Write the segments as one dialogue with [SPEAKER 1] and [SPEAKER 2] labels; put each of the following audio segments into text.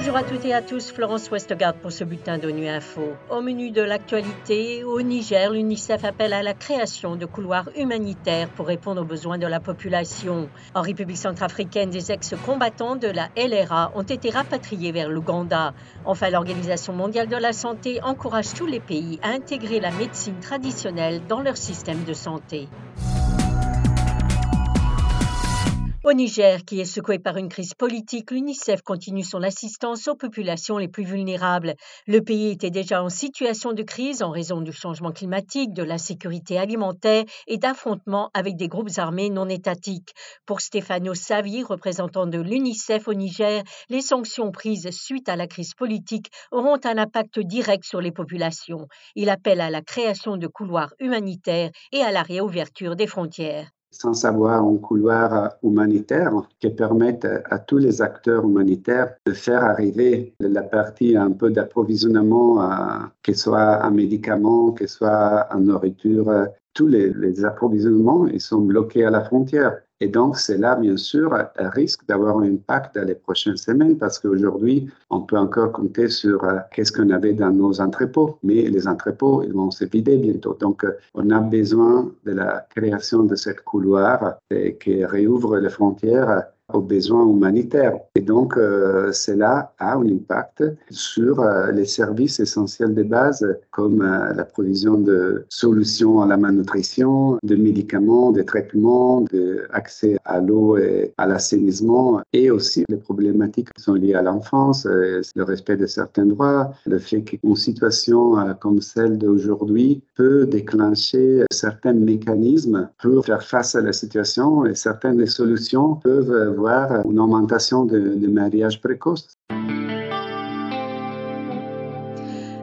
[SPEAKER 1] Bonjour à toutes et à tous, Florence Westgard pour ce bulletin d'ONU Info. Au menu de l'actualité, au Niger, l'UNICEF appelle à la création de couloirs humanitaires pour répondre aux besoins de la population. En République centrafricaine, des ex-combattants de la LRA ont été rapatriés vers l'Ouganda. Enfin, l'Organisation mondiale de la santé encourage tous les pays à intégrer la médecine traditionnelle dans leur système de santé. Au Niger, qui est secoué par une crise politique, l'UNICEF continue son assistance aux populations les plus vulnérables. Le pays était déjà en situation de crise en raison du changement climatique, de l'insécurité alimentaire et d'affrontements avec des groupes armés non étatiques. Pour Stefano Savi, représentant de l'UNICEF au Niger, les sanctions prises suite à la crise politique auront un impact direct sur les populations. Il appelle à la création de couloirs humanitaires et à la réouverture des frontières
[SPEAKER 2] sans avoir un couloir humanitaire qui permette à tous les acteurs humanitaires de faire arriver la partie un peu d'approvisionnement, que ce soit en médicaments, que ce soit en nourriture. Tous les, les approvisionnements ils sont bloqués à la frontière. Et donc, c'est là, bien sûr, risque d'avoir un impact dans les prochaines semaines parce qu'aujourd'hui, on peut encore compter sur euh, qu'est-ce qu'on avait dans nos entrepôts. Mais les entrepôts, vont se vider bientôt. Donc, euh, on a besoin de la création de cette couloir qui réouvre les frontières aux besoins humanitaires. Et donc, euh, cela a un impact sur euh, les services essentiels de base, comme euh, la provision de solutions à la malnutrition, de médicaments, de traitements, d'accès à l'eau et à l'assainissement, et aussi les problématiques qui sont liées à l'enfance, le respect de certains droits, le fait qu'une situation comme celle d'aujourd'hui peut déclencher certains mécanismes pour faire face à la situation et certaines des solutions peuvent une augmentation de, de mariage précoce.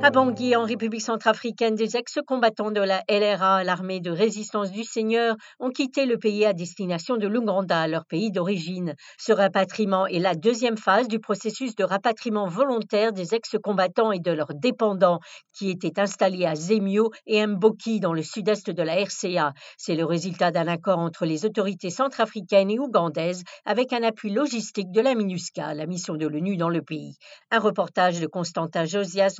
[SPEAKER 1] À Bangui, en République centrafricaine, des ex-combattants de la LRA, l'armée de résistance du Seigneur, ont quitté le pays à destination de l'Ouganda, leur pays d'origine. Ce rapatriement est la deuxième phase du processus de rapatriement volontaire des ex-combattants et de leurs dépendants qui étaient installés à Zemio et Mboki dans le sud-est de la RCA. C'est le résultat d'un accord entre les autorités centrafricaines et ougandaises avec un appui logistique de la MINUSCA, la mission de l'ONU dans le pays. Un reportage de Constantin Josias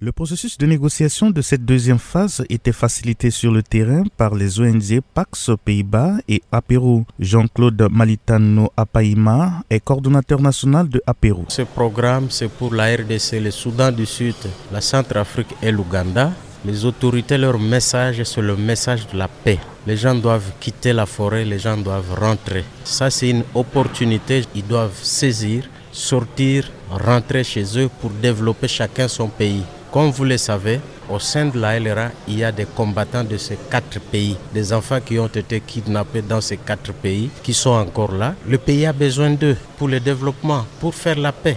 [SPEAKER 3] Le processus de négociation de cette deuxième phase était facilité sur le terrain par les ONG Pax Pays-Bas et Apéro. Jean-Claude Malitano Apaima est coordonnateur national de Apéro.
[SPEAKER 4] Ce programme, c'est pour la RDC, le Soudan du Sud, la Centrafrique et l'Ouganda. Les autorités, leur message, c'est le message de la paix. Les gens doivent quitter la forêt, les gens doivent rentrer. Ça, c'est une opportunité, ils doivent saisir sortir, rentrer chez eux pour développer chacun son pays. Comme vous le savez, au sein de la LRA, il y a des combattants de ces quatre pays, des enfants qui ont été kidnappés dans ces quatre pays, qui sont encore là. Le pays a besoin d'eux pour le développement, pour faire la paix.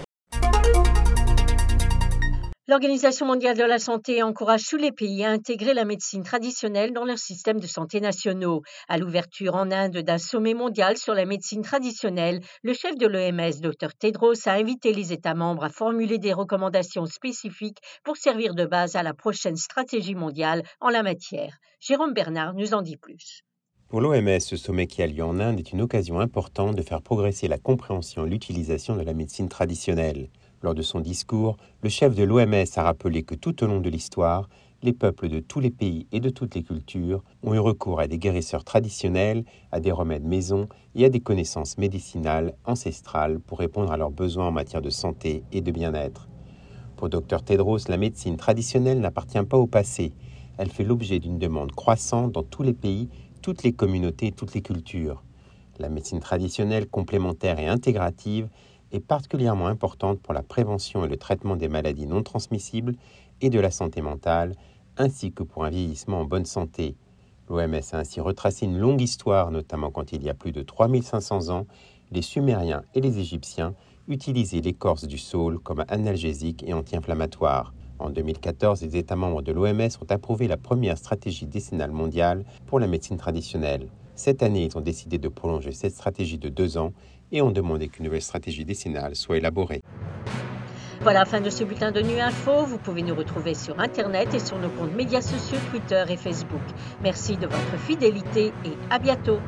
[SPEAKER 1] L'Organisation mondiale de la santé encourage tous les pays à intégrer la médecine traditionnelle dans leurs systèmes de santé nationaux. À l'ouverture en Inde d'un sommet mondial sur la médecine traditionnelle, le chef de l'OMS, Dr Tedros, a invité les États membres à formuler des recommandations spécifiques pour servir de base à la prochaine stratégie mondiale en la matière. Jérôme Bernard nous en dit plus.
[SPEAKER 5] Pour l'OMS, ce sommet qui a lieu en Inde est une occasion importante de faire progresser la compréhension et l'utilisation de la médecine traditionnelle. Lors de son discours, le chef de l'OMS a rappelé que tout au long de l'histoire, les peuples de tous les pays et de toutes les cultures ont eu recours à des guérisseurs traditionnels, à des remèdes maison et à des connaissances médicinales ancestrales pour répondre à leurs besoins en matière de santé et de bien-être. Pour Dr Tedros, la médecine traditionnelle n'appartient pas au passé. Elle fait l'objet d'une demande croissante dans tous les pays, toutes les communautés et toutes les cultures. La médecine traditionnelle complémentaire et intégrative est particulièrement importante pour la prévention et le traitement des maladies non transmissibles et de la santé mentale, ainsi que pour un vieillissement en bonne santé. L'OMS a ainsi retracé une longue histoire, notamment quand il y a plus de 3500 ans, les Sumériens et les Égyptiens utilisaient l'écorce du saule comme analgésique et anti-inflammatoire. En 2014, les États membres de l'OMS ont approuvé la première stratégie décennale mondiale pour la médecine traditionnelle. Cette année, ils ont décidé de prolonger cette stratégie de deux ans et ont demandé qu'une nouvelle stratégie décennale soit élaborée.
[SPEAKER 1] Voilà, fin de ce bulletin de Nu Info. Vous pouvez nous retrouver sur Internet et sur nos comptes médias sociaux, Twitter et Facebook. Merci de votre fidélité et à bientôt.